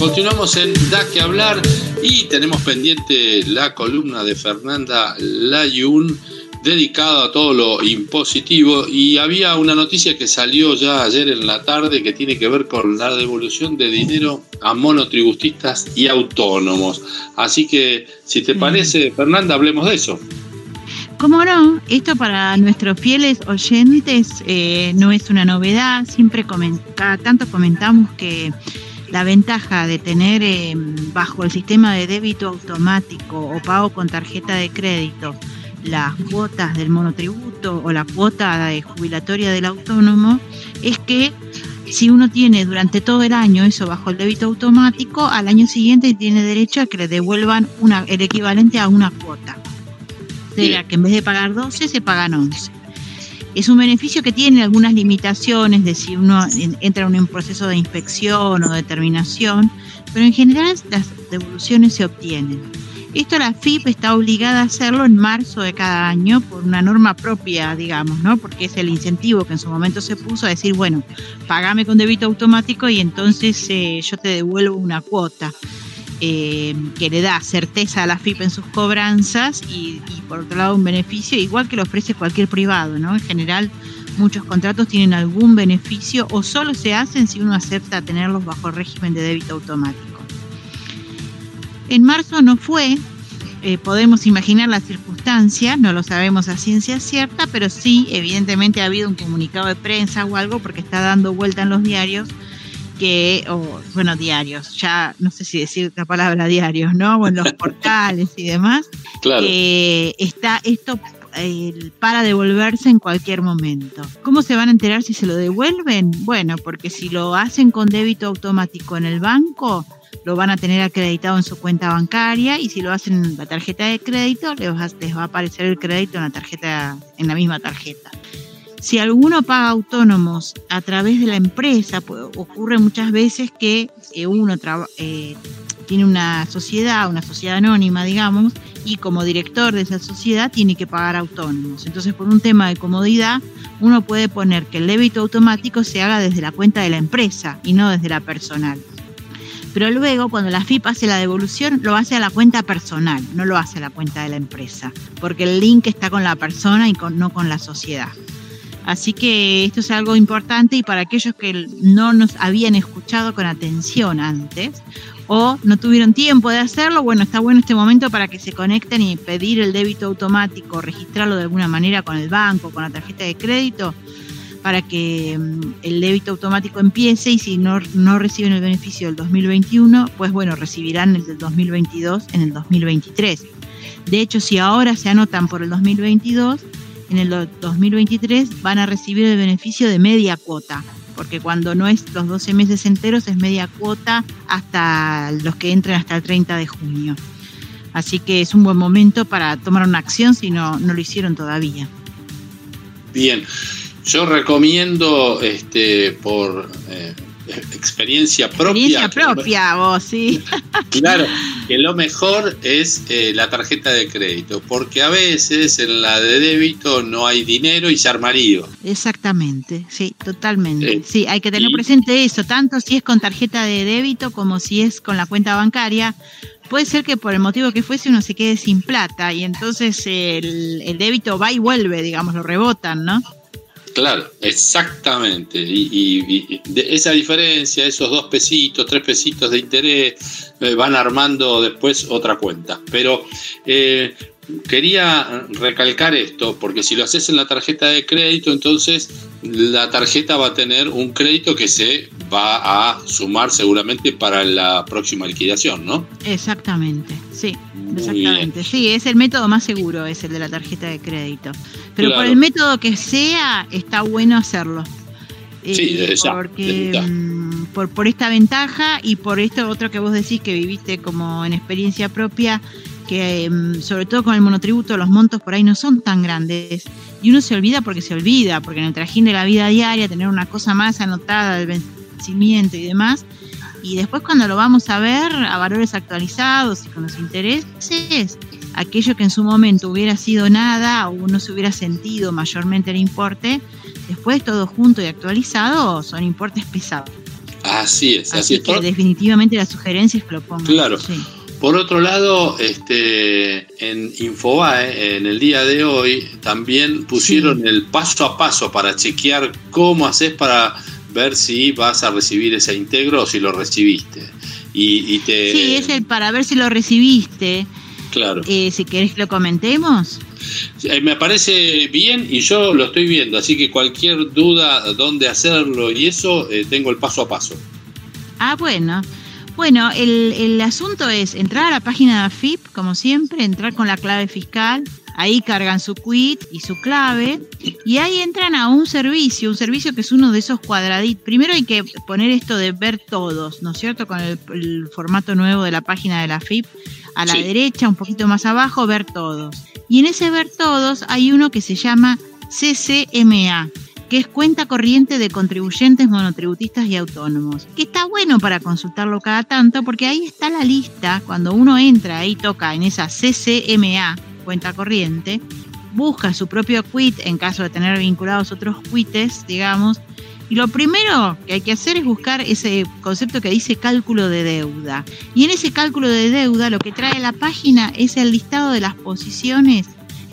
Continuamos en Da que hablar y tenemos pendiente la columna de Fernanda Layun dedicada a todo lo impositivo y había una noticia que salió ya ayer en la tarde que tiene que ver con la devolución de dinero a monotributistas y autónomos. Así que si te parece, Fernanda, hablemos de eso. ¿Cómo no? Esto para nuestros fieles oyentes eh, no es una novedad. Siempre cada tanto comentamos que la ventaja de tener eh, bajo el sistema de débito automático o pago con tarjeta de crédito las cuotas del monotributo o la cuota de jubilatoria del autónomo es que si uno tiene durante todo el año eso bajo el débito automático, al año siguiente tiene derecho a que le devuelvan una, el equivalente a una cuota sea que en vez de pagar 12 se pagan 11. Es un beneficio que tiene algunas limitaciones de si uno entra en un proceso de inspección o determinación, pero en general las devoluciones se obtienen. Esto la FIP está obligada a hacerlo en marzo de cada año por una norma propia, digamos, ¿no? Porque es el incentivo que en su momento se puso a decir, bueno, pagame con débito automático y entonces eh, yo te devuelvo una cuota. Eh, que le da certeza a la FIP en sus cobranzas y, por otro lado un beneficio igual que lo ofrece cualquier privado, ¿no? En general muchos contratos tienen algún beneficio o solo se hacen si uno acepta tenerlos bajo régimen de débito automático. En marzo no fue, eh, podemos imaginar las circunstancias, no lo sabemos a ciencia cierta, pero sí, evidentemente ha habido un comunicado de prensa o algo porque está dando vuelta en los diarios que, o, bueno, diarios, ya no sé si decir la palabra diarios, ¿no? O en los portales y demás, claro. que está esto para devolverse en cualquier momento. ¿Cómo se van a enterar si se lo devuelven? Bueno, porque si lo hacen con débito automático en el banco, lo van a tener acreditado en su cuenta bancaria y si lo hacen en la tarjeta de crédito, les va, les va a aparecer el crédito en la tarjeta, en la misma tarjeta. Si alguno paga autónomos a través de la empresa, pues, ocurre muchas veces que eh, uno eh, tiene una sociedad, una sociedad anónima, digamos, y como director de esa sociedad tiene que pagar autónomos. Entonces, por un tema de comodidad, uno puede poner que el débito automático se haga desde la cuenta de la empresa y no desde la personal. Pero luego, cuando la FIP hace la devolución, lo hace a la cuenta personal, no lo hace a la cuenta de la empresa, porque el link está con la persona y no con la sociedad. Así que esto es algo importante y para aquellos que no nos habían escuchado con atención antes o no tuvieron tiempo de hacerlo, bueno, está bueno este momento para que se conecten y pedir el débito automático, registrarlo de alguna manera con el banco, con la tarjeta de crédito, para que mm, el débito automático empiece y si no, no reciben el beneficio del 2021, pues bueno, recibirán el del 2022 en el 2023. De hecho, si ahora se anotan por el 2022, en el 2023 van a recibir el beneficio de media cuota, porque cuando no es los 12 meses enteros es media cuota hasta los que entren hasta el 30 de junio. Así que es un buen momento para tomar una acción si no, no lo hicieron todavía. Bien, yo recomiendo este, por eh, experiencia propia. Experiencia propia, vos, sí. Claro, que lo mejor es eh, la tarjeta de crédito, porque a veces en la de débito no hay dinero y se arma Exactamente, sí, totalmente. Eh, sí, hay que tener presente eso, tanto si es con tarjeta de débito como si es con la cuenta bancaria. Puede ser que por el motivo que fuese uno se quede sin plata y entonces el, el débito va y vuelve, digamos, lo rebotan, ¿no? Claro, exactamente. Y, esa diferencia, esos dos pesitos, tres pesitos de interés, eh, van armando después otra cuenta. Pero eh, quería recalcar esto, porque si lo haces en la tarjeta de crédito, entonces la tarjeta va a tener un crédito que se va a sumar seguramente para la próxima liquidación, ¿no? Exactamente, sí. exactamente. Sí, es el método más seguro, es el de la tarjeta de crédito. Pero por el método que sea, está bueno hacerlo. Sí, eh, porque mm, por, por esta ventaja y por esto otro que vos decís que viviste como en experiencia propia, que em, sobre todo con el monotributo los montos por ahí no son tan grandes y uno se olvida porque se olvida, porque en el trajín de la vida diaria tener una cosa más anotada del vencimiento y demás, y después cuando lo vamos a ver a valores actualizados y con los intereses, aquello que en su momento hubiera sido nada o no se hubiera sentido mayormente el importe, después todo junto y actualizado son importes pesados. Así es, así, es. Que definitivamente la sugerencia es que lo pongan. Claro. Por otro lado, este, en Infobae, en el día de hoy, también pusieron el paso a paso para chequear cómo haces para ver si vas a recibir ese integro o si lo recibiste. Y, te... Sí, es el para ver si lo recibiste. Claro. Eh, si querés que lo comentemos. Eh, me parece bien y yo lo estoy viendo, así que cualquier duda dónde hacerlo y eso, eh, tengo el paso a paso. Ah, bueno. Bueno, el, el, asunto es entrar a la página de AFIP, como siempre, entrar con la clave fiscal, ahí cargan su quit y su clave, y ahí entran a un servicio, un servicio que es uno de esos cuadraditos. Primero hay que poner esto de ver todos, ¿no es cierto? Con el, formato nuevo de la página de la AFIP, a la derecha, un poquito más abajo, ver todos. Y en ese ver todos hay uno que se llama CCMA, que es cuenta corriente de contribuyentes monotributistas y autónomos, que está bueno para consultarlo cada tanto porque ahí está la lista, cuando uno entra ahí toca en esa CCMA, cuenta corriente, busca su propio quit en caso de tener vinculados otros quites, digamos, y lo primero que hay que hacer es buscar ese concepto que dice cálculo de deuda. Y en ese cálculo de deuda lo que trae la página es el listado de las posiciones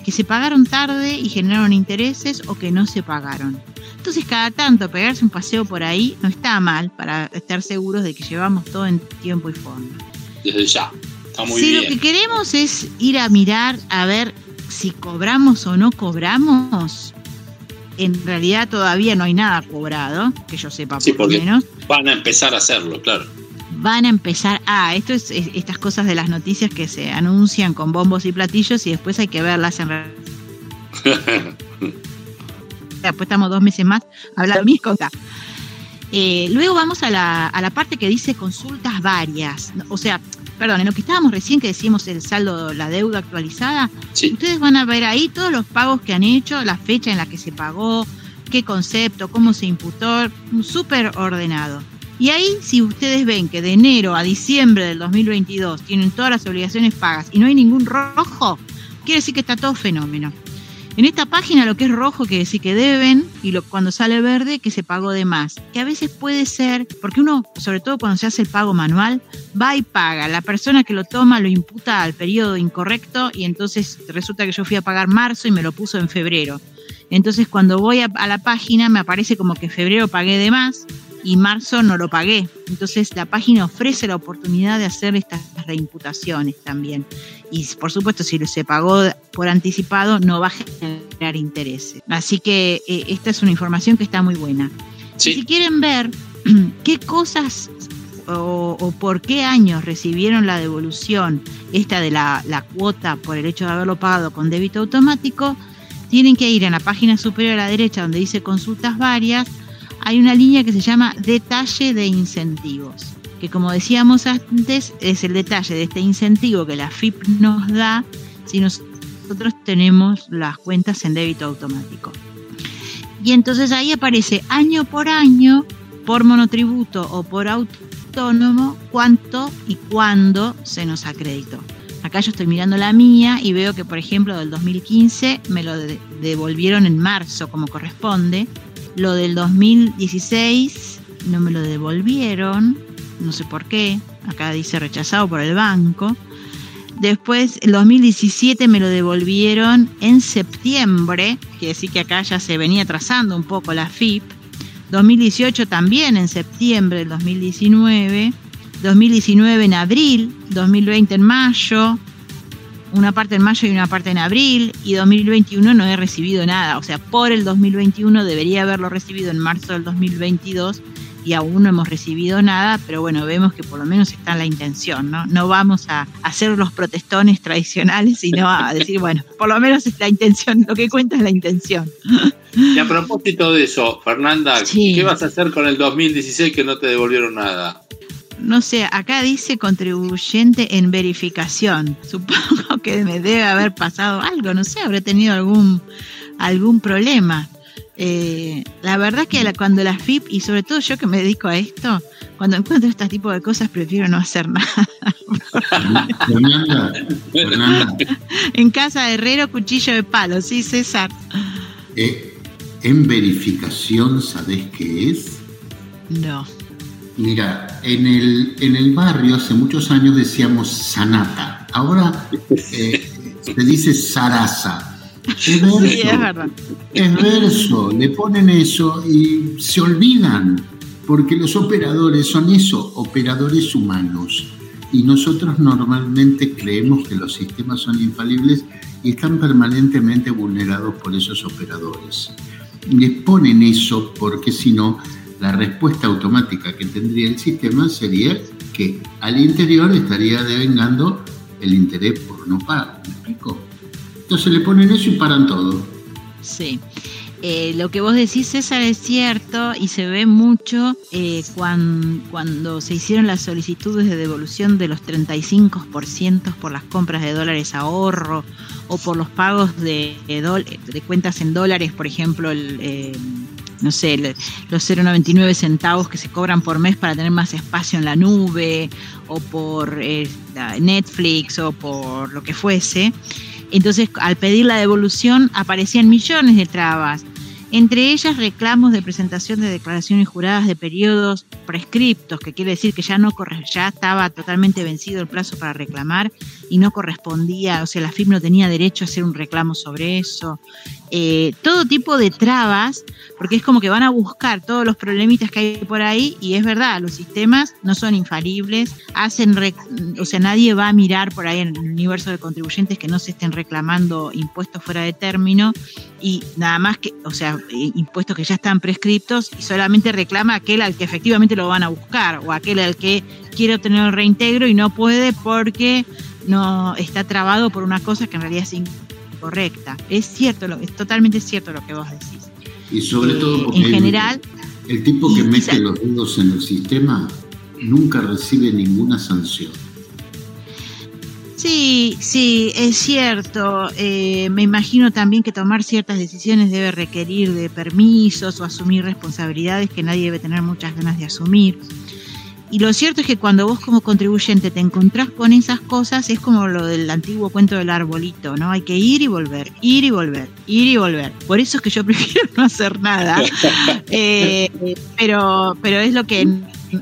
que se pagaron tarde y generaron intereses o que no se pagaron. Entonces cada tanto pegarse un paseo por ahí no está mal para estar seguros de que llevamos todo en tiempo y forma. Desde ya. Está muy si lo que queremos es ir a mirar a ver si cobramos o no cobramos, en realidad todavía no hay nada cobrado, que yo sepa por lo menos. Van a empezar a hacerlo, claro. Van a empezar, ah, esto es, estas cosas de las noticias que se anuncian con bombos y platillos y después hay que verlas en realidad. después estamos dos meses más hablando de mis cosas. Eh, luego vamos a la, a la parte que dice consultas varias. O sea, perdón, en lo que estábamos recién que decíamos el saldo, la deuda actualizada, ustedes van a ver ahí todos los pagos que han hecho, la fecha en la que se pagó, qué concepto, cómo se imputó, súper ordenado. Y ahí, si ustedes ven que de enero a diciembre del 2022 tienen todas las obligaciones pagas y no hay ningún rojo, quiere decir que está todo fenómeno. En esta página lo que es rojo quiere decir que deben y lo, cuando sale verde que se pagó de más. Que a veces puede ser, porque uno, sobre todo cuando se hace el pago manual, va y paga. La persona que lo toma lo imputa al periodo incorrecto y entonces resulta que yo fui a pagar marzo y me lo puso en febrero. Entonces cuando voy a, a la página me aparece como que febrero pagué de más y marzo no lo pagué. Entonces la página ofrece la oportunidad de hacer estas reimputaciones también. Y por supuesto, si se pagó por anticipado, no va a generar intereses. Así que eh, esta es una información que está muy buena. Si quieren ver qué cosas o, por qué años recibieron la devolución esta de la, la cuota por el hecho de haberlo pagado con débito automático, tienen que ir a la página superior a la derecha donde dice consultas varias hay una línea que se llama detalle de incentivos, que como decíamos antes es el detalle de este incentivo que la FIP nos da si nosotros tenemos las cuentas en débito automático. Y entonces ahí aparece año por año, por monotributo o por autónomo, cuánto y cuándo se nos acreditó. Acá yo estoy mirando la mía y veo que, por ejemplo, del 2015 me lo devolvieron en marzo como corresponde lo del 2016 no me lo devolvieron, no sé por qué, acá dice rechazado por el banco. Después, el 2017 me lo devolvieron en septiembre, quiere decir que acá ya se venía trazando un poco la FIP. 2018 también en septiembre del 2019. 2019 en abril, 2020 en mayo, una parte en mayo y una parte en abril, y 2021 no he recibido nada. O sea, por el 2021 debería haberlo recibido en marzo del 2022 y aún no hemos recibido nada, pero bueno, vemos que por lo menos está en la intención, ¿no? No vamos a hacer los protestones tradicionales, sino a decir, bueno, por lo menos es la intención, lo que cuenta es la intención. Y a propósito de eso, Fernanda, ¿qué vas a hacer con el 2016 que no te devolvieron nada? No sé, acá dice contribuyente en verificación. Supongo que me debe haber pasado algo, no sé, habré tenido algún, algún problema. Eh, la verdad que cuando la FIP, y sobre todo yo que me dedico a esto, cuando encuentro este tipo de cosas prefiero no hacer nada. En casa de herrero, cuchillo de palo, sí, César. Eh, ¿En verificación sabés qué es? No. Mira, en el, en el barrio hace muchos años decíamos sanata, ahora eh, se dice sarasa. Es verso, sí, es verdad. Es verso, le ponen eso y se olvidan, porque los operadores son eso, operadores humanos. Y nosotros normalmente creemos que los sistemas son infalibles y están permanentemente vulnerados por esos operadores. Les ponen eso porque si no, la respuesta automática que tendría el sistema sería que al interior estaría devengando el interés por no pago. ¿Me explico? Entonces le ponen eso y paran todo. Sí. Eh, lo que vos decís, César, es cierto y se ve mucho eh, cuando, se hicieron las solicitudes de devolución de los 35% por las compras de dólares ahorro o por los pagos de, de, cuentas en dólares, por ejemplo, el, eh, no sé, los 0,99 centavos que se cobran por mes para tener más espacio en la nube, o por eh, Netflix, o por lo que fuese. Entonces, al pedir la devolución, aparecían millones de trabas entre ellas reclamos de presentación de declaraciones juradas de periodos prescriptos, que quiere decir que ya no ya estaba totalmente vencido el plazo para reclamar y no correspondía, o sea, la FIP no tenía derecho a hacer un reclamo sobre eso. Eh, todo tipo de trabas, porque es como que van a buscar todos los problemitas que hay por ahí y es verdad, los sistemas no son infalibles, hacen, o sea, nadie va a mirar por ahí en el universo de contribuyentes que no se estén reclamando impuestos fuera de término y nada más que, o sea, impuestos que ya están prescriptos y solamente reclama aquel al que efectivamente lo van a buscar o aquel al que quiere obtener el reintegro y no puede porque no está trabado por una cosa que en realidad es incorrecta. Es cierto, es totalmente cierto lo que vos decís. Y sobre todo porque en general el tipo que mete los dedos en el sistema nunca recibe ninguna sanción. Sí, sí, es cierto. Eh, me imagino también que tomar ciertas decisiones debe requerir de permisos o asumir responsabilidades que nadie debe tener muchas ganas de asumir. Y lo cierto es que cuando vos como contribuyente te encontrás con esas cosas, es como lo del antiguo cuento del arbolito, ¿no? Hay que ir y volver, ir y volver, ir y volver. Por eso es que yo prefiero no hacer nada. Eh, pero, pero es lo que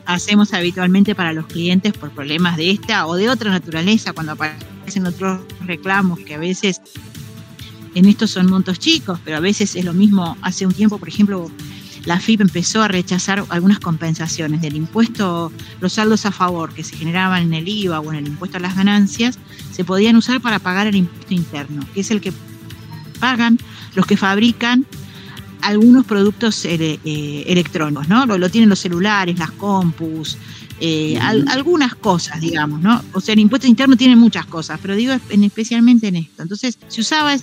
hacemos habitualmente para los clientes por problemas de esta o de otra naturaleza, cuando aparecen otros reclamos que a veces en estos son montos chicos, pero a veces es lo mismo. Hace un tiempo, por ejemplo, la FIP empezó a rechazar algunas compensaciones del impuesto, los saldos a favor que se generaban en el IVA o en el impuesto a las ganancias, se podían usar para pagar el impuesto interno, que es el que pagan los que fabrican algunos productos eh, electrónicos, ¿no? Lo, tienen los celulares, las compus, eh, algunas cosas, digamos, ¿no? O sea, el impuesto interno tiene muchas cosas, pero digo en, especialmente en esto. Entonces, se usaba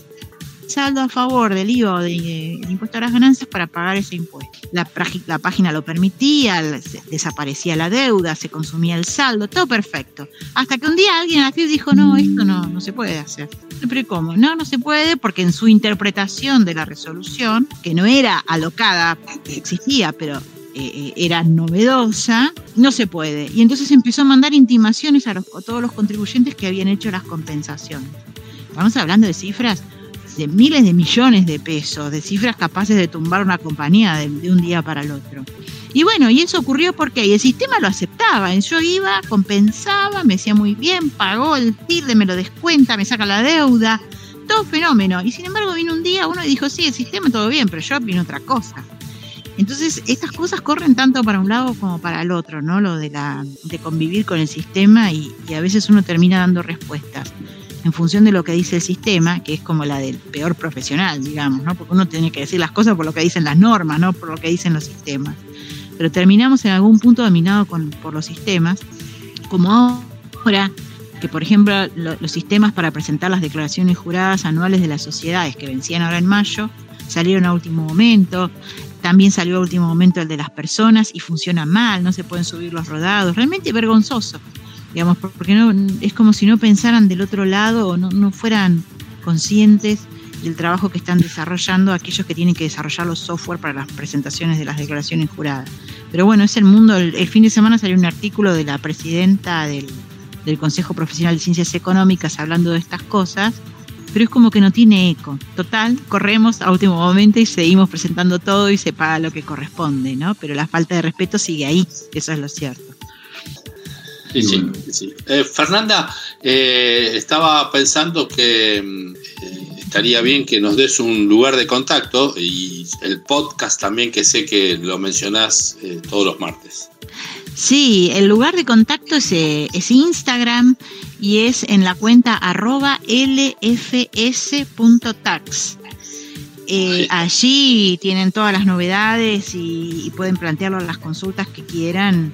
saldo a favor del IVA o del impuesto a las ganancias para pagar ese impuesto. La, página lo permitía, desaparecía la deuda, se consumía el saldo, todo perfecto. Hasta que un día alguien en la FIP dijo, no, esto no, no se puede hacer. ¿Pero cómo? No, no se puede porque en su interpretación de la resolución, que no era alocada, existía, pero eh, eh, era novedosa, no se puede. Y entonces empezó a mandar intimaciones a, todos los contribuyentes que habían hecho las compensaciones. Estamos hablando de cifras de miles de millones de pesos, de cifras capaces de tumbar una compañía de, un día para el otro. Y bueno, y eso ocurrió porque el sistema lo aceptaba. Yo iba, compensaba, me decía muy bien, pagó el tilde, me lo descuenta, me saca la deuda, todo fenómeno. Y sin embargo vino un día uno y dijo, sí, el sistema todo bien, pero yo vino otra cosa. Entonces, estas cosas corren tanto para un lado como para el otro, ¿no? Lo de, la, de convivir con el sistema y a veces uno termina dando respuestas en función de lo que dice el sistema, que es como la del peor profesional, digamos, ¿no? Porque uno tiene que decir las cosas por lo que dicen las normas, no por lo que dicen los sistemas. Pero terminamos en algún punto dominado por los sistemas, como ahora que, por ejemplo, los sistemas para presentar las declaraciones juradas anuales de las sociedades que vencían ahora en mayo, salieron a último momento, también salió a último momento el de las personas y funciona mal, no se pueden subir los rodados, realmente vergonzoso digamos, porque no, es como si no pensaran del otro lado o no, fueran conscientes del trabajo que están desarrollando aquellos que tienen que desarrollar los software para las presentaciones de las declaraciones juradas. Pero bueno, es el mundo, el, fin de semana salió un artículo de la presidenta del, Consejo Profesional de Ciencias Económicas hablando de estas cosas pero es como que no tiene eco. Total, corremos a último momento y seguimos presentando todo y se paga lo que corresponde, ¿no? Pero la falta de respeto sigue ahí, eso es lo cierto. Sí, sí, sí. Eh, Fernanda, eh, estaba pensando que eh, estaría bien que nos des un lugar de contacto y el podcast también, que sé que lo mencionás todos los martes. Sí, el lugar de contacto es, es Instagram y es en la cuenta arroba lfs.tax. Eh, allí tienen todas las novedades y, pueden plantearlo las consultas que quieran,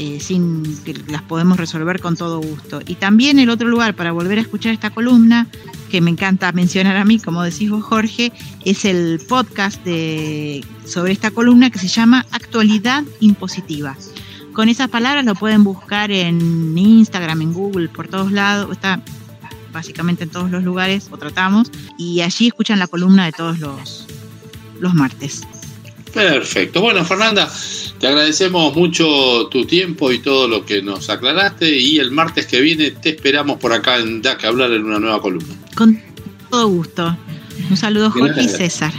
eh, sin que las podemos resolver con todo gusto. Y también el otro lugar para volver a escuchar esta columna, que me encanta mencionar a mí, como decís vos Jorge, es el podcast de, sobre esta columna que se llama Actualidad Impositiva. Con esas palabras lo pueden buscar en Instagram, en Google, por todos lados. Está básicamente en todos los lugares, o tratamos. Y allí escuchan la columna de todos los, los martes. Perfecto. Bueno, Fernanda, te agradecemos mucho tu tiempo y todo lo que nos aclaraste. Y el martes que viene te esperamos por acá en DAC a hablar en una nueva columna. Con todo gusto. Un saludo, Jorge y César.